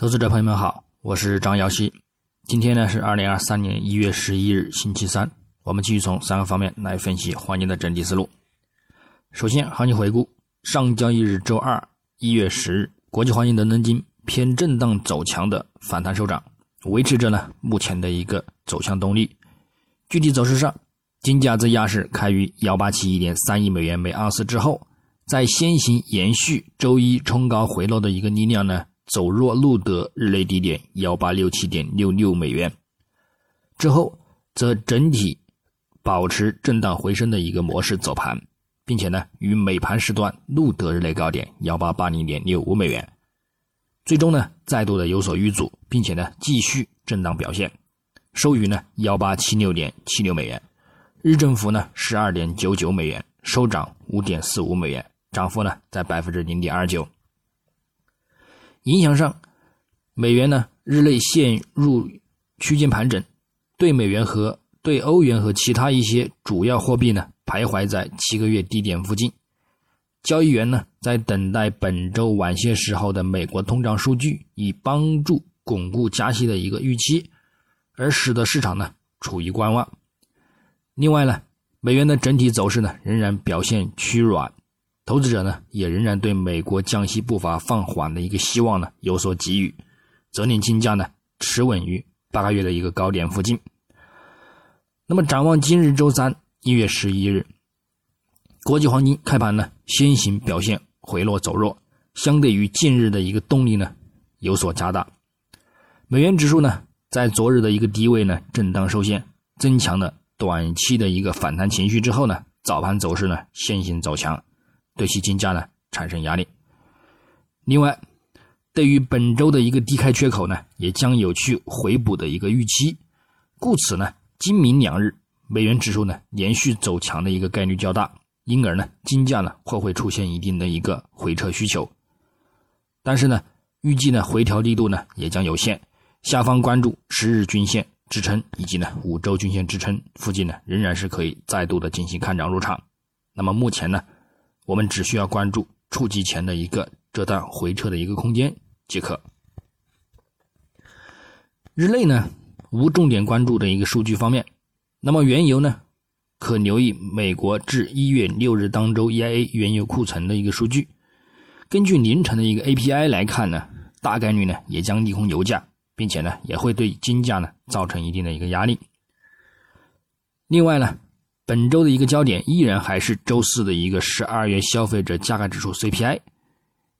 投资者朋友们好，我是张瑶希。今天呢是二零二三年一月十一日，星期三。我们继续从三个方面来分析黄金的整体思路。首先，行情回顾：上交易日周二一月十日，国际黄金伦敦金偏震荡走强的反弹收涨，维持着呢目前的一个走向动力。具体走势上，金价自亚市开于幺八七一点三亿美元每盎司之后，在先行延续周一冲高回落的一个力量呢。走弱录得日内低点幺八六七点六六美元，之后则整体保持震荡回升的一个模式走盘，并且呢于美盘时段录得日内高点幺八八零点六五美元，最终呢再度的有所遇阻，并且呢继续震荡表现，收于呢幺八七六点七六美元，日振幅呢十二点九九美元，收涨五点四五美元，涨幅呢在百分之零点二九。影响上，美元呢日内陷入区间盘整，对美元和对欧元和其他一些主要货币呢徘徊在七个月低点附近。交易员呢在等待本周晚些时候的美国通胀数据，以帮助巩固加息的一个预期，而使得市场呢处于观望。另外呢，美元的整体走势呢仍然表现趋软。投资者呢，也仍然对美国降息步伐放缓的一个希望呢有所给予，则令金价呢持稳于八个月的一个高点附近。那么，展望今日周三一月十一日，国际黄金开盘呢先行表现回落走弱，相对于近日的一个动力呢有所加大。美元指数呢在昨日的一个低位呢震荡收线，增强了短期的一个反弹情绪之后呢，早盘走势呢先行走强。对其金价呢产生压力。另外，对于本周的一个低开缺口呢，也将有去回补的一个预期。故此呢，今明两日美元指数呢连续走强的一个概率较大，因而呢，金价呢或会出现一定的一个回撤需求。但是呢，预计呢回调力度呢也将有限。下方关注十日均线支撑以及呢五周均线支撑附近呢，仍然是可以再度的进行看涨入场。那么目前呢？我们只需要关注触及前的一个这段回撤的一个空间即可。日内呢无重点关注的一个数据方面，那么原油呢可留意美国至一月六日当周 EIA 原油库存的一个数据。根据凌晨的一个 API 来看呢，大概率呢也将利空油价，并且呢也会对金价呢造成一定的一个压力。另外呢。本周的一个焦点依然还是周四的一个十二月消费者价格指数 CPI，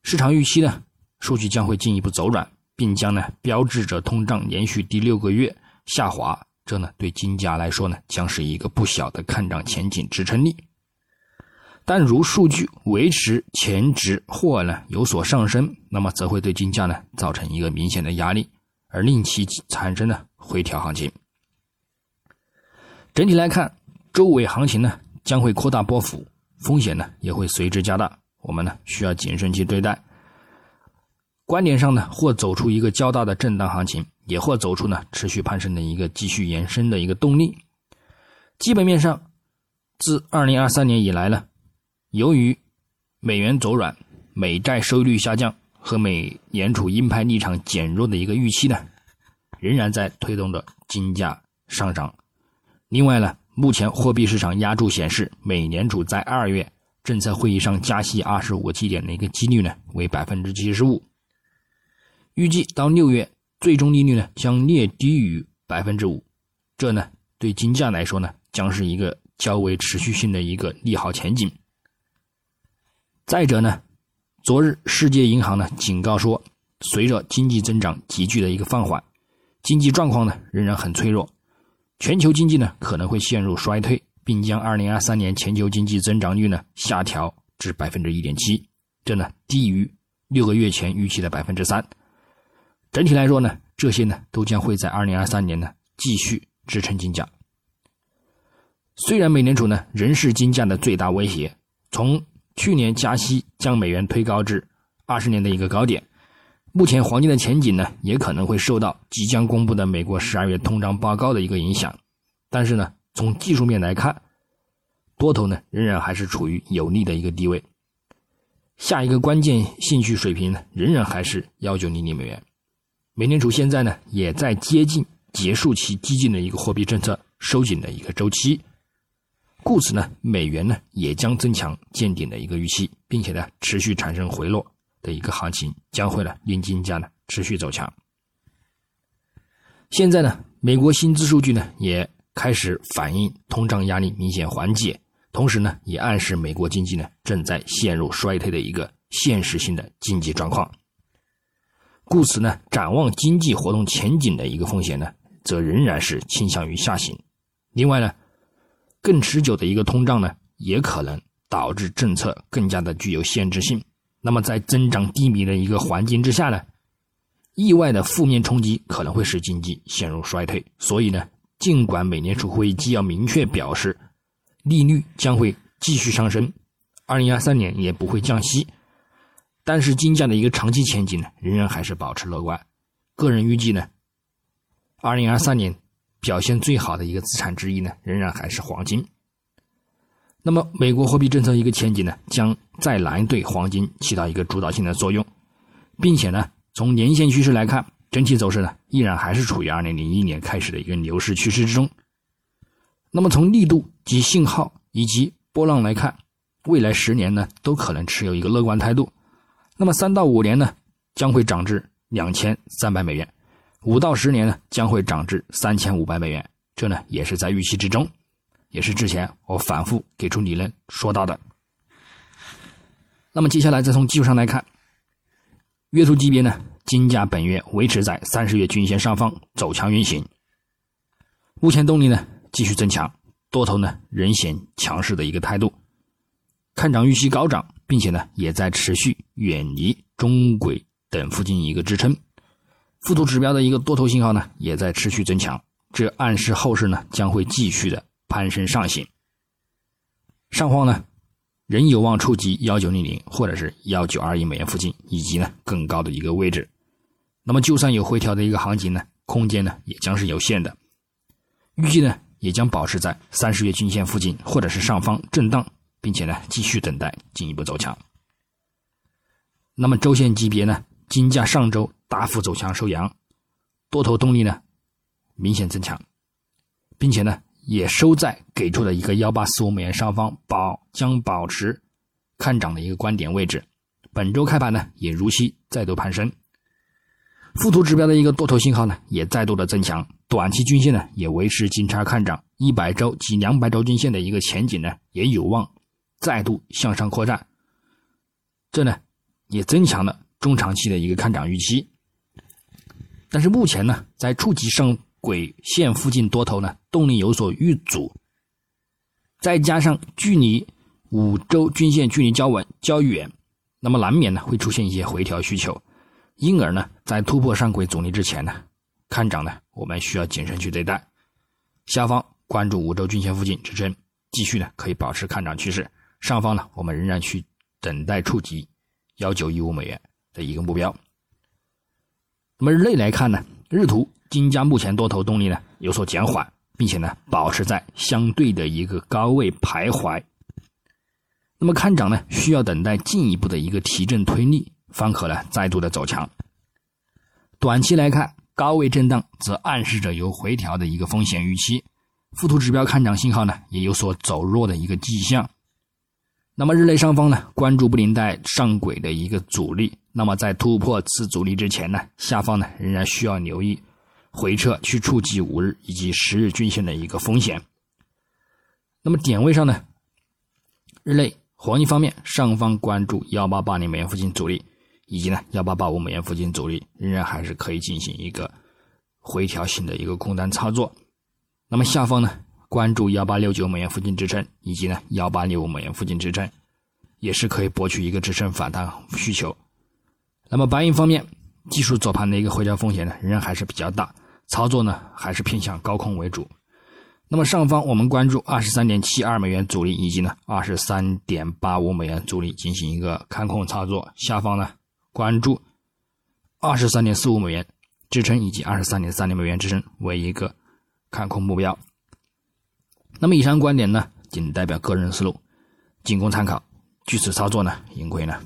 市场预期呢，数据将会进一步走软，并将呢标志着通胀连续第六个月下滑，这呢对金价来说呢将是一个不小的看涨前景支撑力。但如数据维持前值或呢有所上升，那么则会对金价呢造成一个明显的压力，而令其产生呢回调行情。整体来看。周尾行情呢将会扩大波幅，风险呢也会随之加大，我们呢需要谨慎去对待。观点上呢，或走出一个较大的震荡行情，也或走出呢持续攀升的一个继续延伸的一个动力。基本面上，自二零二三年以来呢，由于美元走软、美债收益率下降和美联储鹰派立场减弱的一个预期呢，仍然在推动着金价上涨。另外呢。目前货币市场压注显示，美联储在二月政策会议上加息二十五个基点的一个几率呢为百分之七十五。预计到六月，最终利率呢将略低于百分之五。这呢对金价来说呢将是一个较为持续性的一个利好前景。再者呢，昨日世界银行呢警告说，随着经济增长急剧的一个放缓，经济状况呢仍然很脆弱。全球经济呢可能会陷入衰退，并将2023年全球经济增长率呢下调至百分之一点七，这呢低于六个月前预期的百分之三。整体来说呢，这些呢都将会在2023年呢继续支撑金价。虽然美联储呢仍是金价的最大威胁，从去年加息将美元推高至二十年的一个高点。目前黄金的前景呢，也可能会受到即将公布的美国十二月通胀报告的一个影响。但是呢，从技术面来看，多头呢仍然还是处于有利的一个地位。下一个关键兴趣水平呢，仍然还是幺九零零美元。美联储现在呢也在接近结束其激进的一个货币政策收紧的一个周期，故此呢，美元呢也将增强见顶的一个预期，并且呢持续产生回落的一个行情将会呢令金价呢持续走强。现在呢，美国薪资数据呢也开始反映通胀压力明显缓解，同时呢也暗示美国经济呢正在陷入衰退的一个现实性的经济状况。故此呢，展望经济活动前景的一个风险呢，则仍然是倾向于下行。另外呢，更持久的一个通胀呢，也可能导致政策更加的具有限制性。那么在增长低迷的一个环境之下呢，意外的负面冲击可能会使经济陷入衰退。所以呢，尽管美联储会议纪要明确表示，利率将会继续上升，二零二三年也不会降息。但是金价的一个长期前景呢，仍然还是保持乐观。个人预计呢，二零二三年表现最好的一个资产之一呢，仍然还是黄金。那么，美国货币政策一个前景呢，将再来对黄金起到一个主导性的作用，并且呢，从年线趋势来看，整体走势呢，依然还是处于二零零一年开始的一个牛市趋势之中。那么，从力度及信号以及波浪来看，未来十年呢，都可能持有一个乐观态度。那么三到五年呢，将会涨至两千三百美元；五到十年呢，将会涨至三千五百美元。这呢，也是在预期之中，也是之前我反复给出理论说到的。那么接下来再从技术上来看，月图级别呢，金价本月维持在三十月均线上方走强运行，目前动力呢继续增强，多头呢仍显强势的一个态度，看涨预期高涨。并且呢，也在持续远离中轨等附近一个支撑，附图指标的一个多头信号呢，也在持续增强，这暗示后市呢将会继续的攀升上行。上方呢，仍有望触及幺九零零或者是幺九二一美元附近，以及呢更高的一个位置。那么，就算有回调的一个行情呢，空间呢也将是有限的，预计呢也将保持在三十月均线附近或者是上方震荡。并且呢，继续等待进一步走强。那么周线级别呢，金价上周大幅走强收阳，多头动力呢明显增强，并且呢也收在给出的一个幺八四五美元上方，保将保持看涨的一个观点位置。本周开盘呢也如期再度攀升，附图指标的一个多头信号呢也再度的增强，短期均线呢也维持金叉看涨，一百周及两百周均线的一个前景呢也有望。再度向上扩展，这呢也增强了中长期的一个看涨预期。但是目前呢，在触及上轨线附近多头呢动力有所遇阻，再加上距离五周均线距离较稳较远，那么难免呢会出现一些回调需求。因而呢，在突破上轨阻力之前呢，看涨呢我们需要谨慎去对待。下方关注五周均线附近支撑，继续呢可以保持看涨趋势。上方呢，我们仍然去等待触及幺九一五美元的一个目标。那么日内来看呢，日图金价目前多头动力呢有所减缓，并且呢保持在相对的一个高位徘徊。那么看涨呢，需要等待进一步的一个提振推力，方可呢再度的走强。短期来看，高位震荡则暗示着有回调的一个风险预期。附图指标看涨信号呢也有所走弱的一个迹象。那么日内上方呢，关注布林带上轨的一个阻力。那么在突破此阻力之前呢，下方呢仍然需要留意回撤去触及五日以及十日均线的一个风险。那么点位上呢，日内黄金方面，上方关注幺八八零美元附近阻力，以及呢幺八八五美元附近阻力，仍然还是可以进行一个回调性的一个空单操作。那么下方呢？关注幺八六九美元附近支撑，以及呢幺八六五美元附近支撑，也是可以博取一个支撑反弹需求。那么白银方面，技术走盘的一个回调风险呢，仍然还是比较大，操作呢还是偏向高空为主。那么上方我们关注二十三点七二美元阻力，以及呢二十三点八五美元阻力进行一个看空操作。下方呢关注二十三点四五美元支撑，以及二十三点三零美元支撑为一个看空目标。那么以上观点呢，仅代表个人思路，仅供参考。据此操作呢，盈亏呢